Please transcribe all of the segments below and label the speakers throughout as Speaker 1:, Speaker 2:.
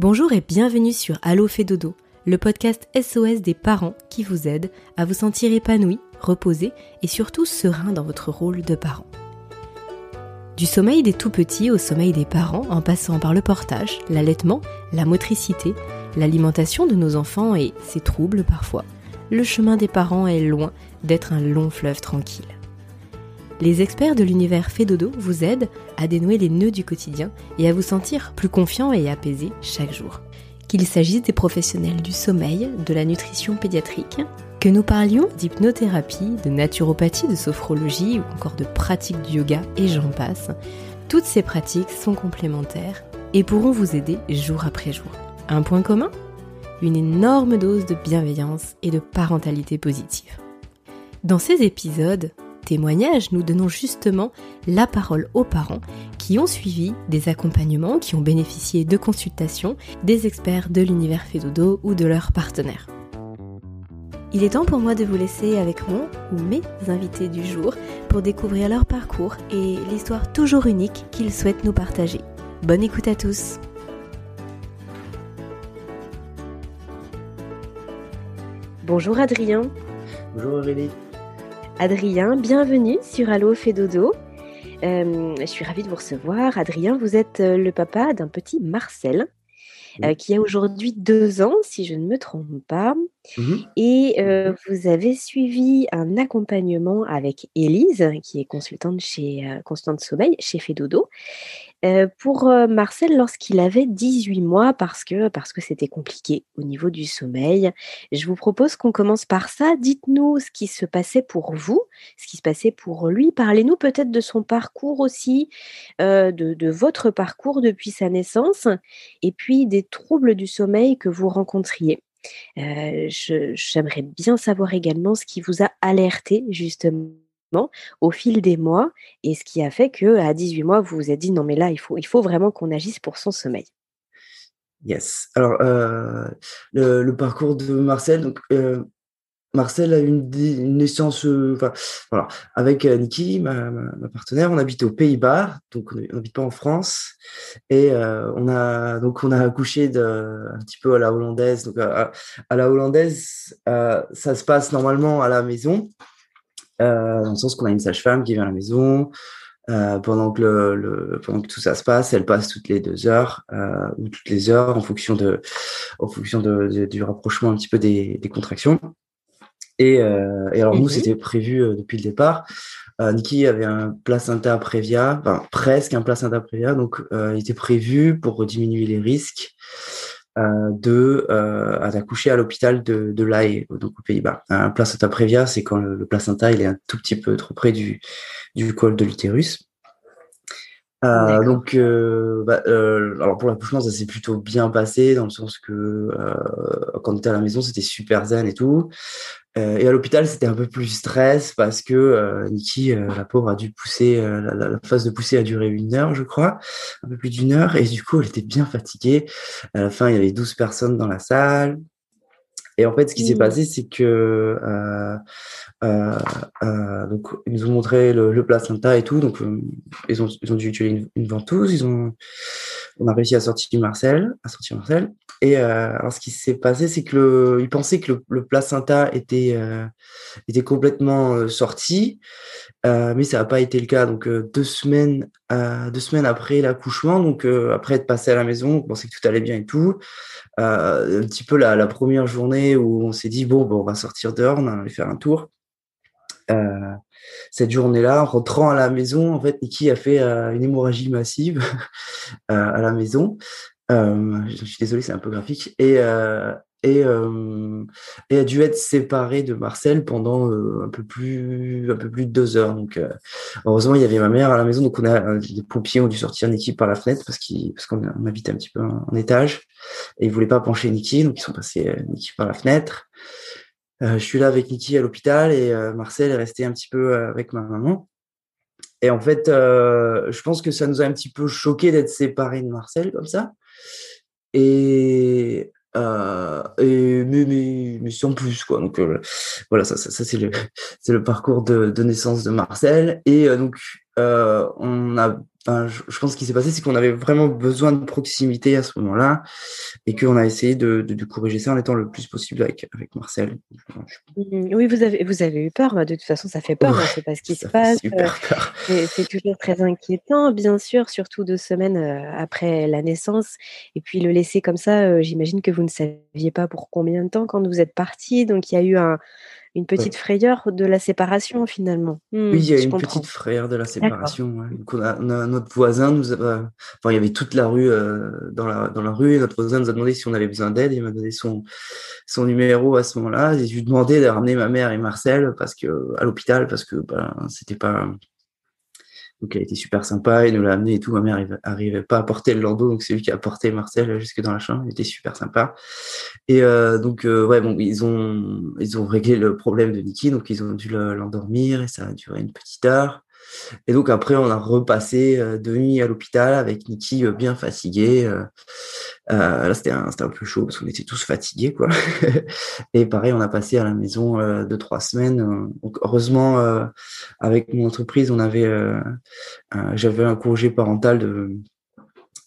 Speaker 1: Bonjour et bienvenue sur Allo fait dodo, le podcast SOS des parents qui vous aide à vous sentir épanoui, reposé et surtout serein dans votre rôle de parent. Du sommeil des tout petits au sommeil des parents en passant par le portage, l'allaitement, la motricité, l'alimentation de nos enfants et ses troubles parfois, le chemin des parents est loin d'être un long fleuve tranquille. Les experts de l'univers Fédodo vous aident à dénouer les nœuds du quotidien et à vous sentir plus confiant et apaisé chaque jour. Qu'il s'agisse des professionnels du sommeil, de la nutrition pédiatrique, que nous parlions d'hypnothérapie, de naturopathie, de sophrologie ou encore de pratiques du yoga et j'en passe, toutes ces pratiques sont complémentaires et pourront vous aider jour après jour. Un point commun? Une énorme dose de bienveillance et de parentalité positive. Dans ces épisodes, témoignages, nous donnons justement la parole aux parents qui ont suivi des accompagnements, qui ont bénéficié de consultations des experts de l'univers Fédodo ou de leurs partenaires. Il est temps pour moi de vous laisser avec mon ou mes invités du jour pour découvrir leur parcours et l'histoire toujours unique qu'ils souhaitent nous partager. Bonne écoute à tous Bonjour Adrien.
Speaker 2: Bonjour Aurélie.
Speaker 1: Adrien, bienvenue sur Allo fait dodo. Euh, je suis ravie de vous recevoir. Adrien, vous êtes euh, le papa d'un petit Marcel euh, qui a aujourd'hui deux ans, si je ne me trompe pas. Mhm. Et vous avez suivi un accompagnement avec Élise, qui est consultante chez Constante Sommeil, chez Fedodo. Euh, pour euh, Marcel, lorsqu'il avait 18 mois, parce que parce que c'était compliqué au niveau du sommeil, je vous propose qu'on commence par ça. Dites-nous ce qui se passait pour vous, ce qui se passait pour lui. Parlez-nous peut-être de son parcours aussi, euh, de, votre parcours depuis sa naissance, et puis des troubles du sommeil que vous rencontriez. J'aimerais bien savoir également ce qui vous a alerté justement au fil des mois et ce qui a fait que à 18 mois, vous vous êtes dit non mais là, il faut, vraiment qu'on agisse pour son sommeil.
Speaker 2: Yes. Alors, euh, le, parcours de Marcel, donc, euh, Marcel a une, naissance, euh, voilà, avec Niki, ma, ma, partenaire, on habite aux Pays-Bas, donc on n'habite pas en France, et on a donc on a accouché de, un petit peu à la hollandaise. Donc à la hollandaise, ça se passe normalement à la maison, euh, dans le sens qu'on a une sage-femme qui vient à la maison. Euh, pendant que le, pendant que tout ça se passe, elle passe toutes les deux heures euh, ou toutes les heures en fonction de en fonction de, du rapprochement un petit peu des, des contractions. Et, et alors nous c'était prévu depuis le départ. Niki avait un placenta prévia, enfin presque un placenta prévia, donc il était prévu pour diminuer les risques de euh, d'accoucher à l'hôpital de, de l'AE, donc aux Pays-Bas. Un placenta prévia, c'est quand le, placenta il est un tout petit peu trop près du, du col de l'utérus. Euh, donc, euh, bah, euh, alors pour l'accouchement, ça s'est plutôt bien passé dans le sens que euh, quand on était à la maison, c'était super zen et tout. Euh, et à l'hôpital, c'était un peu plus stress parce que euh, Nikki, la pauvre, a dû pousser, la, la, phase de pousser a duré une heure, je crois, un peu plus d'une heure, et du coup, elle était bien fatiguée. À la fin, il y avait 12 personnes dans la salle. Et en fait, ce qui s'est mmh. passé, c'est que euh, euh, euh, donc ils nous ont montré le, le placenta et tout. Donc ils ont ils ont dû utiliser une, une, ventouse. Ils ont on a réussi à sortir Marcel, à sortir Marcel. Et alors ce qui s'est passé, c'est que le, ils pensaient que le, le placenta était était complètement sorti, mais ça n'a pas été le cas. Donc deux semaines deux semaines après l'accouchement, donc après être passé à la maison, on pensait que tout allait bien et tout. Euh, un petit peu la, première journée où on s'est dit bon, bon, on va sortir dehors, on va aller faire un tour. Euh, cette journée-là, en rentrant à la maison, en fait, Niki a fait euh, une hémorragie massive à la maison. Je suis désolé, c'est un peu graphique. Et, et, euh, et a dû être séparé de Marcel pendant euh, un peu plus un peu plus de deux heures. Donc euh, heureusement il y avait ma mère à la maison, donc on a les pompiers ont dû sortir Niki par la fenêtre parce qu'il parce qu'on habite un petit peu en, étage et ils voulaient pas pencher Niki, donc ils sont passés Niki par la fenêtre. je suis là avec Niki à l'hôpital et Marcel est resté un petit peu avec ma maman. Et en fait, je pense que ça nous a un petit peu choqué d'être séparés de Marcel comme ça. Et euh, et mais, mais, mais sans plus quoi. Donc euh, voilà ça, ça, ça c'est le c'est le parcours de, de, naissance de Marcel. Et euh, donc euh, on a je, pense qu'il s'est passé, c'est qu'on avait vraiment besoin de proximité à ce moment-là et qu'on a essayé de, de, corriger ça en étant le plus possible avec, avec Marcel.
Speaker 1: Mmh, oui, vous avez, vous avez eu peur. De toute façon, ça fait peur. Hein, c'est pas ce qui se passe. Euh, c'est toujours très inquiétant, bien sûr, surtout deux semaines euh, après la naissance. Et puis le laisser comme ça, euh, j'imagine que vous ne saviez pas pour combien de temps quand vous êtes parti. Donc il y a eu un, une petite frayeur de la séparation finalement.
Speaker 2: Mmh, oui, il y a une petite frayeur de la séparation. on a, notre voisin nous enfin, il y avait toute la rue euh, dans, la, dans la rue et notre voisin nous a demandé si on avait besoin d'aide. Il m'a donné son, son numéro à ce moment-là. J'ai lui demandé de ramener ma mère et Marcel parce que, à l'hôpital parce que ben, c'était pas donc elle était super sympa, il nous l'a amené et tout. Ma mère n'arrivait pas à porter le landau, donc c'est lui qui a porté Marcel jusque dans la chambre. Il était super sympa. Et euh, donc euh, ouais bon, ils ont ils ont réglé le problème de Niki, donc ils ont dû l'endormir et ça a duré une petite heure. Et donc après, on a repassé euh, deux nuits à l'hôpital avec Niki euh, bien fatigué. Euh, là, c'était un, un, peu chaud parce qu'on était tous fatigués, quoi. et pareil, on a passé à la maison deux, trois semaines. Donc, heureusement, avec mon entreprise, on avait, j'avais un congé parental de,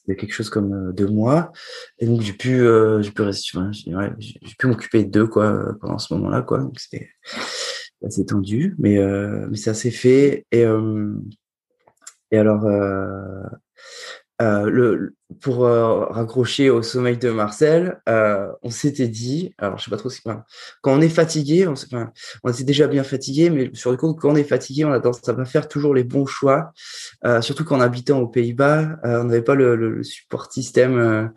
Speaker 2: de quelque chose comme deux mois. Et donc, j'ai pu, j'ai pu j'ai pu m'occuper d'eux, quoi, pendant ce moment-là, quoi. Donc, c'était, assez tendu, mais, euh, mais ça s'est fait. Et, euh, et alors, euh, pour euh, raccrocher au sommeil de Marcel, euh, on s'était dit, alors je sais pas trop ce quand on est fatigué, on, enfin, on était déjà bien fatigué, mais sur le coup, quand on est fatigué, on a tendance à pas faire toujours les bons choix, surtout qu'en habitant aux Pays-Bas, on n'avait pas le, support système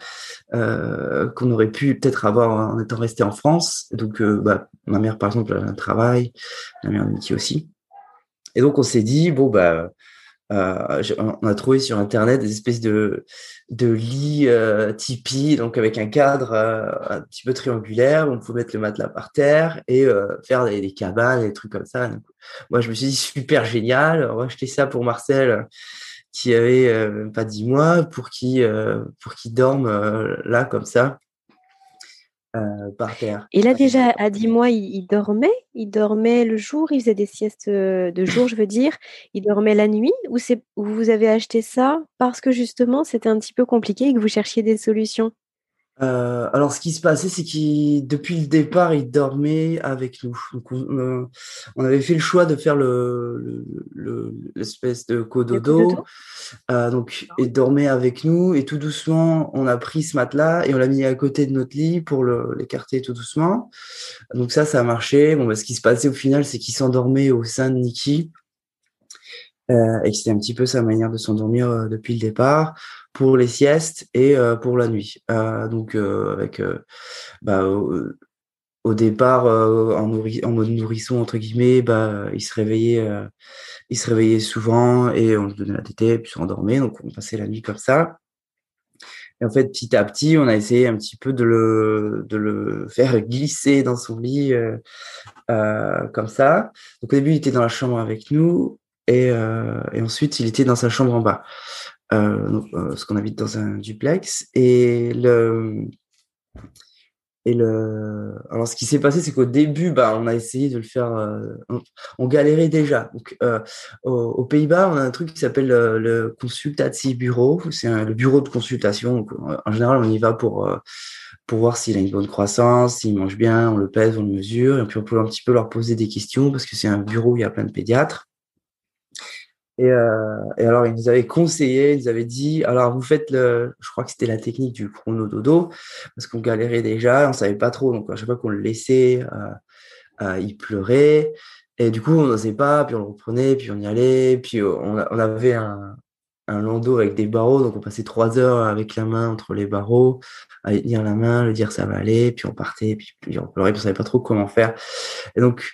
Speaker 2: qu'on aurait pu peut-être avoir en étant resté en France. Donc, bah, ma mère, par exemple, a un travail, ma mère de aussi. Et donc, on s'est dit, bon, bah, euh, on a trouvé sur internet des espèces de de lits euh, Tipeee, donc avec un cadre euh, un petit peu triangulaire, où on pouvait mettre le matelas par terre et euh, faire des, des, cabanes, des trucs comme ça. moi, je me suis dit super génial. On va acheter ça pour Marcel, qui avait pas dix mois, pour qui pour qu'il dorme là comme ça. Euh, par terre.
Speaker 1: Et là, déjà, à 10 mois, il, dormait Il dormait le jour Il faisait des siestes euh, de jour, je veux dire Il dormait la nuit Ou vous avez acheté ça parce que justement, c'était un petit peu compliqué et que vous cherchiez des solutions?
Speaker 2: Euh, alors, ce qui se passait, c'est qu'il, depuis le départ, il dormait avec nous. Donc, on, euh, avait fait le choix de faire le, l'espèce de cododo. Euh, donc, il dormait avec nous et tout doucement, on a pris ce matelas et on l'a mis à côté de notre lit pour l'écarter tout doucement. Donc ça, ça a marché. Bon, bah, ce qui se passait au final, c'est qu'il s'endormait au sein de Nikki. Euh, et c'était un petit peu sa manière de s'endormir euh, depuis le départ pour les siestes et euh, pour la nuit. donc avec bah, au, départ en, mode nourrisson entre guillemets, bah il se réveillait, il se réveillait souvent et on lui donnait la tétée puis s'endormait. Donc on passait la nuit comme ça. Et en fait, petit à petit, on a essayé un petit peu de le, de le faire glisser dans son lit comme ça. Donc au début, il était dans la chambre avec nous. Et, euh, et, ensuite, il était dans sa chambre en bas, euh, euh, ce qu'on habite dans un duplex. Et le, et le, alors ce qui s'est passé, c'est qu'au début, bah, on a essayé de le faire, euh, on, galérait déjà. Donc, aux, Pays-Bas, on a un truc qui s'appelle le, le Consultati Bureau. C'est le bureau de consultation. En général, on y va pour pour voir s'il a une bonne croissance, s'il mange bien, on le pèse, on le mesure, et puis on peut un petit peu leur poser des questions parce que c'est un bureau où il y a plein de pédiatres. Et, euh, et, alors, ils nous avaient conseillé, ils nous avaient dit, alors vous faites le, je crois que c'était la technique du chrono dodo, parce qu'on galérait déjà, on savait pas trop, donc à chaque fois qu'on le laissait, euh, euh, il pleurait, et du coup on n'osait pas, puis on le reprenait, puis on y allait, puis on, on avait un, un landau avec des barreaux, donc on passait trois heures avec la main entre les barreaux, à tenir la main, lui dire ça va aller, puis on partait, puis, puis on pleurait, puis on savait pas trop comment faire, et donc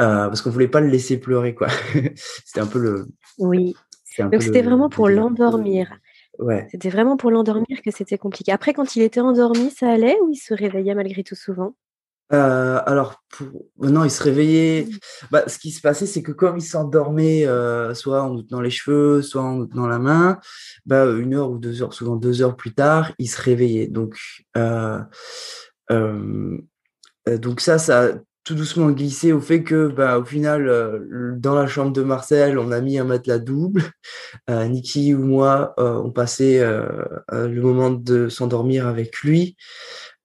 Speaker 2: euh, parce qu'on voulait pas le laisser pleurer, quoi. c'était un peu le.
Speaker 1: Oui. Donc c'était vraiment pour l'endormir.
Speaker 2: Ouais.
Speaker 1: C'était vraiment pour l'endormir que c'était compliqué. Après, quand il était endormi, ça allait ou il se réveillait malgré tout souvent?
Speaker 2: Euh, alors, pour... non, il se réveillait. Mmh. Bah, ce qui se passait, c'est que comme il s'endormait, euh, soit en nous tenant les cheveux, soit en nous tenant la main, bah, une heure ou deux heures, souvent deux heures plus tard, il se réveillait. Donc, euh, euh, donc ça, ça, tout doucement glissé au fait que, bah, au final, euh, dans la chambre de Marcel, on a mis un matelas double. Euh, Niki ou moi, euh, on passait le moment de s'endormir avec lui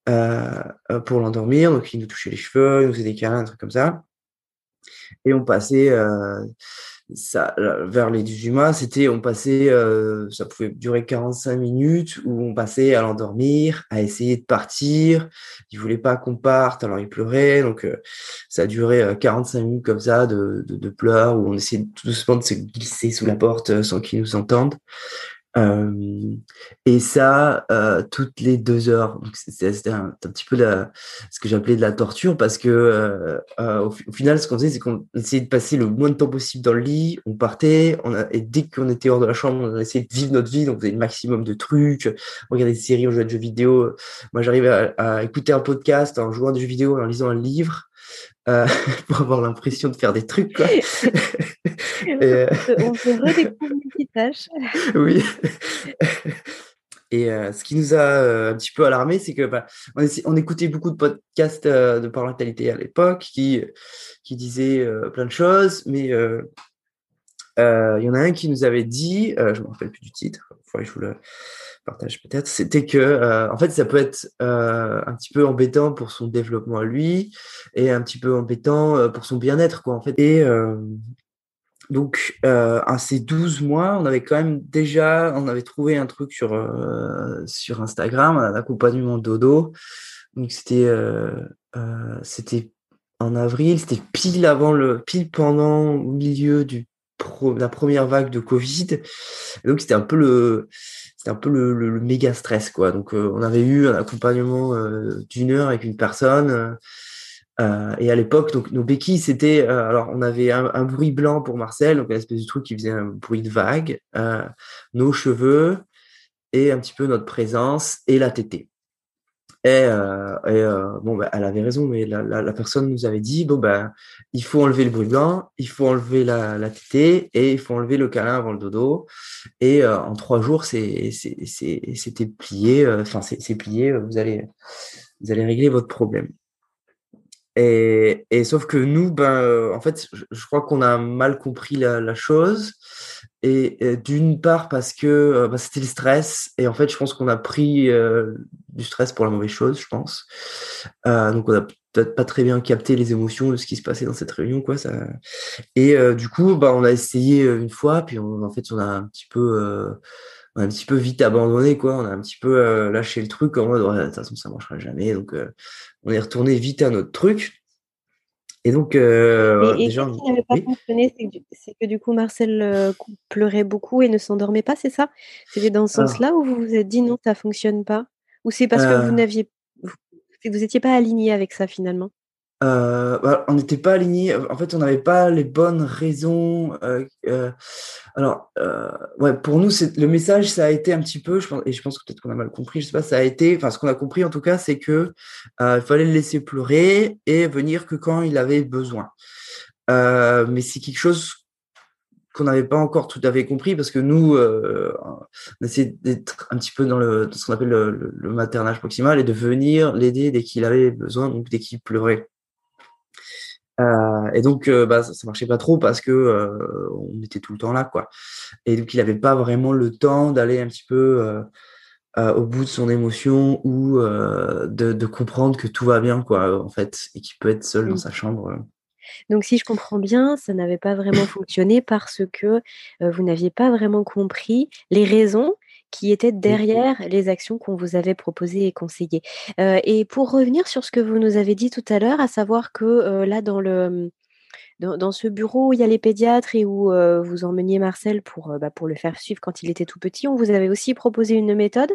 Speaker 2: pour l'endormir. Donc, il nous touchait les cheveux, il nous faisait des câlins, un truc comme ça. Et on passait vers les 18 mois, c'était, on passait, euh, ça pouvait durer 45 minutes où on passait à l'endormir, à essayer de partir. Il voulait pas qu'on parte, alors il pleurait. Donc, euh, ça a duré 45 euh, minutes comme ça de, de, de pleurs où on essayait tout doucement de se glisser sous la porte sans qu'ils nous entendent. Et ça, euh, toutes les deux heures. C'était un, un, petit peu la, ce que j'appelais de la torture parce que euh, euh au, final, ce qu'on faisait, c'est qu'on essayait de passer le moins de temps possible dans le lit. On partait, on a, et dès qu'on était hors de la chambre, on essayait de vivre notre vie. Donc, on faisait le maximum de trucs, on regardait des séries, on jouait à des jeux vidéo. Moi, j'arrivais à, à, écouter un podcast en jouant à des jeux vidéo, en lisant un livre. Euh, pour avoir l'impression de faire des trucs. Quoi.
Speaker 1: Et, on se redécouvre tâches.
Speaker 2: oui. Et euh, ce qui nous a euh, un petit peu alarmé, c'est que bah, on, on, écoutait beaucoup de podcasts de parentalité à l'époque qui, qui disaient plein de choses, mais il y en a un qui nous avait dit, je ne me rappelle plus du titre, il je vous le partage peut-être, c'était que en fait ça peut être un petit peu embêtant pour son développement à lui et un petit peu embêtant pour son bien-être quoi en fait. Et donc, euh, à ces 12 mois, on avait quand même déjà, on avait trouvé un truc sur, euh, sur Instagram, un accompagnement dodo. Donc, c'était, euh, euh, c'était en avril, c'était pile avant le, pile pendant, au milieu du la première vague de Covid. Donc, c'était un peu le, c'était un peu le, méga stress, quoi. Donc, euh, on avait eu un accompagnement euh, d'une heure avec une personne. Euh, et à l'époque, donc nos béquilles, c'était euh, alors on avait un, bruit blanc pour Marcel, donc une espèce de truc qui faisait un bruit de vague, euh, nos cheveux et un petit peu notre présence et la tétée. Et, et bon, bah, elle avait raison, mais la, la, personne nous avait dit bon ben il faut enlever le bruit blanc, il faut enlever la, la tétée et il faut enlever le câlin avant le dodo. Et en trois jours, c'est c'était plié, enfin c'est plié, vous allez vous allez régler votre problème. Et, et, sauf que nous, ben, euh, en fait, je, crois qu'on a mal compris la chose. Et, d'une part parce que euh, ben, c'était le stress. Et en fait, je pense qu'on a pris euh, du stress pour la mauvaise chose, je pense. Euh, donc, on a peut-être pas très bien capté les émotions de ce qui se passait dans cette réunion, quoi. Ça... Et du coup, ben, on a essayé une fois, puis on, en fait, on a un petit peu on a un petit peu vite abandonné, quoi. On a un petit peu euh, lâché le truc en mode, de toute façon, ça marchera jamais. Donc, euh, on est retourné vite à notre truc. Et donc,
Speaker 1: euh, et, déjà, ce qui n'avait pas fonctionné, c'est que, du coup, Marcel pleurait beaucoup et ne s'endormait pas, c'est ça? C'était dans ce sens-là où vous vous êtes dit non, ça fonctionne pas? Ou c'est parce que vous n'aviez, vous n'étiez pas aligné avec ça finalement?
Speaker 2: Euh, bah, on n'était pas alignés. En fait, on n'avait pas les bonnes raisons. Euh, euh, alors, euh, ouais, pour nous, le message, ça a été un petit peu, je pense, et je pense que peut-être qu'on a mal compris. Je sais pas, ça a été, enfin, ce qu'on a compris en tout cas, c'est que euh, il fallait le laisser pleurer et venir que quand il avait besoin. Euh, mais c'est quelque chose qu'on n'avait pas encore tout à fait compris parce que nous, euh, on essayait d'être un petit peu dans, le, dans ce qu'on appelle le, le, le, maternage proximal et de venir l'aider dès qu'il avait besoin, donc dès qu'il pleurait. Euh, et donc, euh, bah, ça, ça, marchait pas trop parce que euh, on était tout le temps là, quoi. Et donc, il n'avait pas vraiment le temps d'aller un petit peu au bout de son émotion ou de, de, comprendre que tout va bien, quoi, en fait, et qu'il peut être seul dans sa chambre.
Speaker 1: Donc, si je comprends bien, ça n'avait pas vraiment fonctionné parce que vous n'aviez pas vraiment compris les raisons qui étaient derrière les actions qu'on vous avait proposées et conseillées. Euh, et pour revenir sur ce que vous nous avez dit tout à l'heure, à savoir que euh, là, dans le, dans, ce bureau où il y a les pédiatres et où euh, vous emmeniez Marcel pour, euh, bah, pour le faire suivre quand il était tout petit, on vous avait aussi proposé une méthode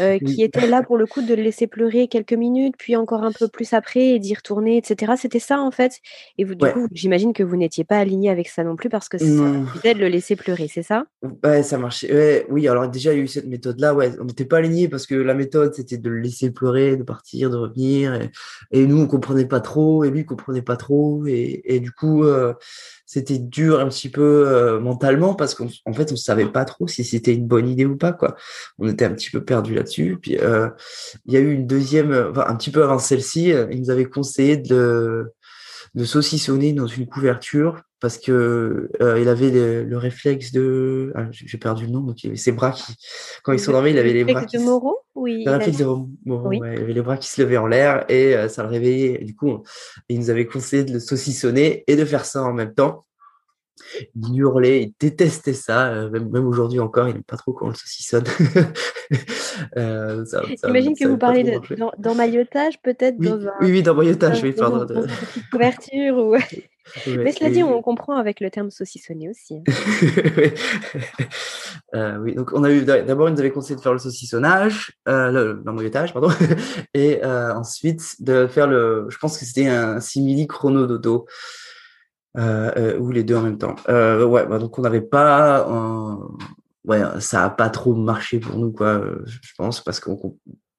Speaker 1: euh, qui était là pour le coup de le laisser pleurer quelques minutes, puis encore un peu plus après et d'y retourner, etc. C'était ça en fait. Et vous, du coup, j'imagine que vous n'étiez pas aligné avec ça non plus parce que ça de le laisser pleurer, c'est ça?
Speaker 2: Ouais, ça marchait. oui, alors déjà, il y a eu cette méthode-là. Ouais, on n'était pas aligné parce que la méthode, c'était de le laisser pleurer, de partir, de revenir. Et, et nous, on comprenait pas trop, et lui, il comprenait pas trop. Et, et du coup, euh, c'était dur un petit peu euh, mentalement parce qu'en fait, on savait pas trop si c'était une bonne idée ou pas. Quoi. On était un petit peu perdu là-dessus. Puis euh, il y a eu une deuxième, un petit peu avant celle-ci, il nous avait conseillé de de saucissonner dans une couverture parce que euh, il avait le, réflexe de ah, j'ai perdu le nom donc il avait ses bras qui quand il s'endormait il avait les bras
Speaker 1: qui de Moreau? Oui
Speaker 2: le réflexe de Moreau il avait les bras qui se levaient en l'air et ça le réveillait. Du coup il nous avait conseillé de le saucissonner et de faire ça en même temps il hurlait, il détestait ça. Euh, même, aujourd'hui encore, il n'aime pas trop quand on le saucissonne.
Speaker 1: euh, J'imagine que vous parlez d'emmaillotage, peut-être
Speaker 2: oui, oui, oui, d'emmaillotage, oui,
Speaker 1: pardon. De... couverture ou. Mais cela dit, on comprend avec le terme saucissonner aussi.
Speaker 2: oui. Euh, oui, donc on a eu d'abord, ils nous avaient conseillé de faire le saucissonnage, euh, l'emmaillotage, pardon, et euh, ensuite de faire le. Je pense que c'était un simili chrono dodo. Euh, euh, ou les deux en même temps. Euh, ouais, bah, donc on n'avait pas, ouais, ça a pas trop marché pour nous, quoi, je pense, parce qu'on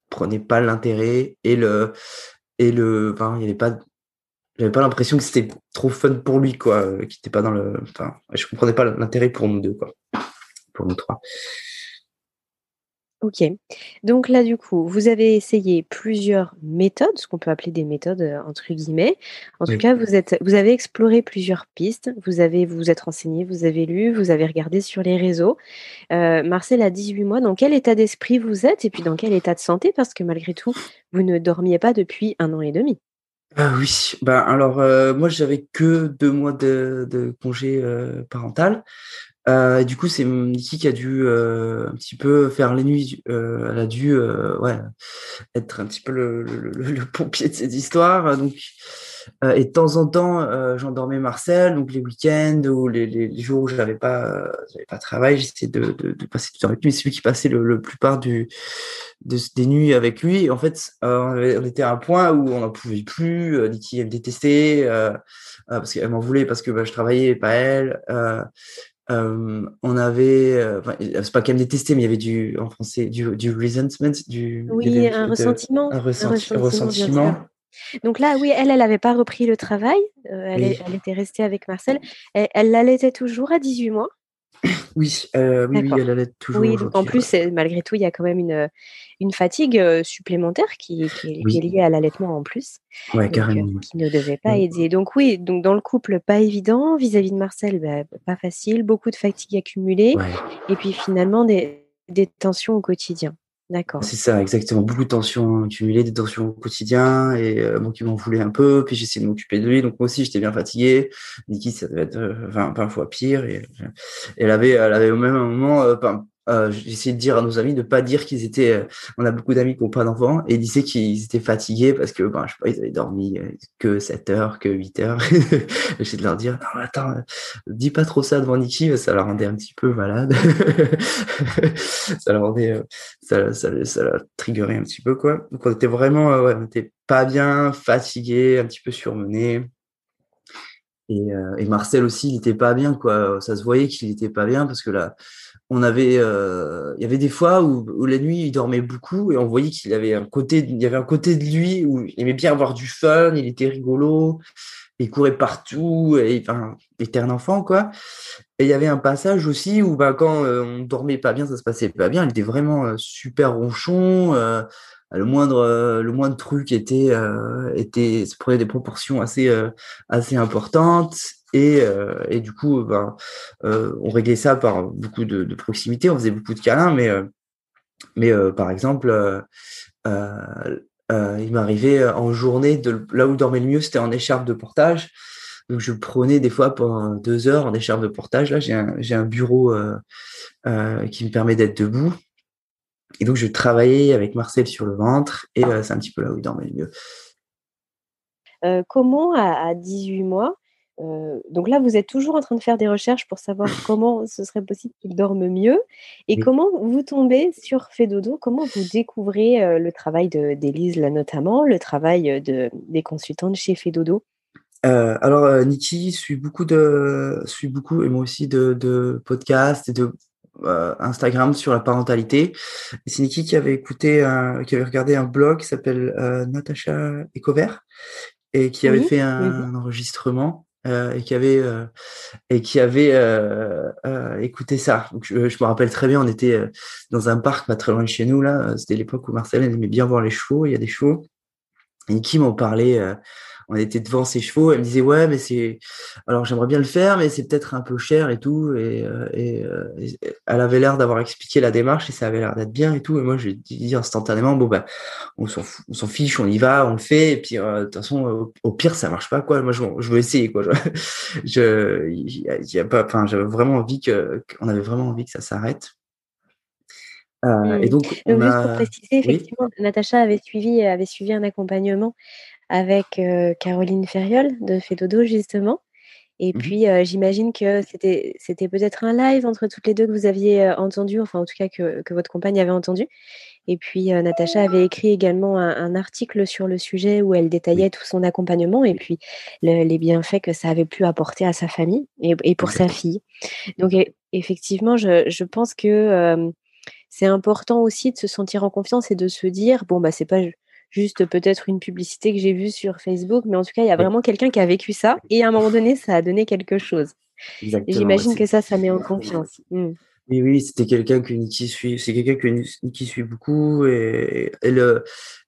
Speaker 2: comprenait pas l'intérêt et le, et le, enfin, il y avait pas, j'avais pas l'impression que c'était trop fun pour lui, quoi, qui était pas dans le, enfin, je comprenais pas l'intérêt pour nous deux, quoi, pour nous trois.
Speaker 1: OK. Donc là, du coup, vous avez essayé plusieurs méthodes, ce qu'on peut appeler des méthodes, euh, entre guillemets. En tout cas, vous êtes vous avez exploré plusieurs pistes, vous avez vous vous êtes renseigné, vous avez lu, vous avez regardé sur les réseaux. Euh, Marcel a 18 mois, dans quel état d'esprit vous êtes et puis dans quel état de santé? Parce que malgré tout, vous ne dormiez pas depuis un an et demi.
Speaker 2: Ah oui, ben alors, euh, moi j'avais que deux mois de de congé, parental. Euh, du coup, c'est Niki qui a dû euh, un petit peu faire les nuits. Euh, elle a dû euh, ouais, être un petit peu le, pompier de cette histoire. Donc, et de temps en temps, j'endormais Marcel. Donc les week-ends ou les, les, jours où j'avais pas, pas travail, j'essayais de, de, de, passer du temps avec lui. C'est lui qui passait le, le plupart du, de, des nuits avec lui. Et en fait, on, était à un point où on n'en pouvait plus. Niki elle me détestait parce qu'elle m'en voulait parce que bah, je travaillais, pas elle. Euh, on avait, euh, c'est pas qu'elle me détestait, mais il y avait du, en français, du, du resentment, du,
Speaker 1: oui, un, ressentiment,
Speaker 2: un, ressentiment.
Speaker 1: Donc là, oui, elle, elle n'avait pas repris le travail, euh, elle, elle, était restée avec Marcel. Elle, elle l'allaitait toujours à 18 mois.
Speaker 2: Oui, euh, oui, oui, elle allait toujours.
Speaker 1: Oui, donc en plus, malgré tout, il y a quand même une, une fatigue supplémentaire qui, qui, est, liée à l'allaitement en plus.
Speaker 2: Ouais, carrément.
Speaker 1: qui ne devait pas aider. Donc oui, donc dans le couple, pas évident. Vis-à-vis de Marcel, bah, pas facile. Beaucoup de fatigue accumulée. Et puis finalement, des, des tensions au quotidien. D'accord.
Speaker 2: C'est ça, exactement. Beaucoup de tensions accumulées, des tensions au quotidien, et euh, moi qui m'en voulais un peu, puis j'essayais de m'occuper de lui, donc moi aussi j'étais bien fatigué. Niki, ça devait être euh, enfin, parfois pire, et, elle avait, elle avait au même moment, euh, euh, j'essayais de dire à nos amis de pas dire qu'ils étaient. Euh, on a beaucoup d'amis qui n'ont pas d'enfants et ils disaient qu'ils étaient fatigués parce que, ben, je sais pas, ils avaient dormi euh, que 7 heures, que 8 heures. J'essayais de leur dire, non, attends, dis pas trop ça devant Niki, ça la rendait un petit peu malade. ça la rendait, ça, ça, ça la triggerait un petit peu, quoi. Donc, on était vraiment, ouais, on était pas bien, fatigué, un petit peu surmené. Et, et Marcel aussi, il était pas bien, quoi. Ça se voyait qu'il était pas bien parce que là, on avait, euh, il y avait des fois où, la nuit il dormait beaucoup et on voyait qu'il avait un côté, il y avait un côté de lui où il aimait bien avoir du fun, il était rigolo, il courait partout, et enfin, il était un enfant quoi. Et il y avait un passage aussi où bah, quand euh, on dormait pas bien, ça se passait pas bien, il était vraiment euh, super ronchon. le moindre le moindre truc était était se prenait des proportions assez assez importantes et, euh, et du coup, ben, euh, on réglait ça par beaucoup de, proximité, on faisait beaucoup de câlins, mais, euh, mais par exemple, il m'arrivait en journée, de, là où dormait le mieux, c'était en écharpe de portage. Donc je prenais des fois pendant deux heures en écharpe de portage. Là, j'ai un, bureau qui me permet d'être debout. Et donc je travaillais avec Marcel sur le ventre et c'est un petit peu là où il dormait le
Speaker 1: mieux. comment à 18 mois euh, donc là, vous êtes toujours en train de faire des recherches pour savoir comment ce serait possible qu'il dorme mieux. Et comment vous tombez sur Fedodo, comment vous découvrez euh, le travail d'Élise là notamment, le travail euh, de, des consultantes chez Fedodo.
Speaker 2: alors Niki suit beaucoup de suit beaucoup et moi aussi de, de podcasts et de Instagram sur la parentalité. C'est Niki qui avait écouté, qui avait regardé un blog qui s'appelle Natacha Ecovert et qui avait fait un enregistrement euh, et qui avait euh, euh, écouté ça. Je, me rappelle très bien, on était dans un parc pas très loin de chez nous là. C'était l'époque où Marcel aimait bien voir les chevaux. Il y a des chevaux et qui m'en parlait on était devant ses chevaux. Elle me disait ouais, mais c'est alors j'aimerais bien le faire, mais c'est peut-être un peu cher et tout. Et, et, elle avait l'air d'avoir expliqué la démarche et ça avait l'air d'être bien et tout. Et moi, je dit instantanément bon ben on s'en fiche, on y va, on le fait. Et puis de toute façon, au, pire, ça marche pas quoi. Moi, je, je veux essayer quoi. Je, y a pas, enfin, j'avais vraiment envie que, on avait vraiment envie que ça s'arrête.
Speaker 1: Euh, et mmh. donc, on juste pour préciser, effectivement, Natacha avait suivi, avait suivi un accompagnement avec euh, Caroline Ferriol de Fedodo, justement. Et mmh puis, euh, j'imagine que c'était, c'était peut-être un live entre toutes les deux que vous aviez entendu, enfin, en tout cas, que, que votre compagne avait entendu. Et puis, Natacha avait écrit également un, article sur le sujet où elle détaillait tout son accompagnement et puis les bienfaits que ça avait pu apporter à sa famille et, et pour sa fille. Donc, effectivement, je, je pense que c'est important aussi de se sentir en confiance et de se dire bon bah c'est pas juste peut-être une publicité que j'ai vue sur Facebook, mais en tout cas il y a vraiment quelqu'un qui a vécu ça et à un moment donné ça a donné quelque chose. J'imagine que ça, ça met en confiance. Mmh.
Speaker 2: Oui, oui, c'était quelqu'un que suit. C'est quelqu'un que Niki suit beaucoup et, et le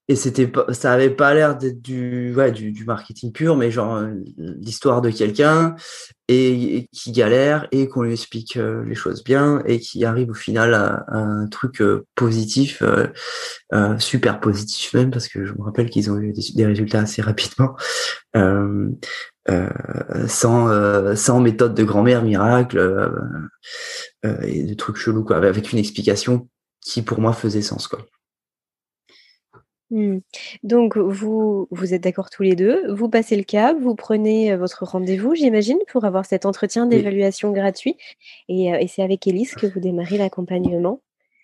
Speaker 2: et c'était pas, ça avait pas l'air d'être du, ouais, du, du, marketing pur, mais genre euh, l'histoire de quelqu'un et, qui galère et qu'on lui explique euh, les choses bien et qui arrive au final à, un truc euh, positif, euh, super positif même parce que je me rappelle qu'ils ont eu des, résultats assez rapidement. sans sans méthode de grand-mère miracle et des trucs chelous quoi avec une explication qui pour moi faisait sens quoi.
Speaker 1: Mmh. Donc vous vous êtes d'accord tous les deux, vous passez le cap, vous prenez, votre rendez-vous, j'imagine, pour avoir cet entretien d'évaluation gratuit et et c'est avec Élise que vous démarrez l'accompagnement?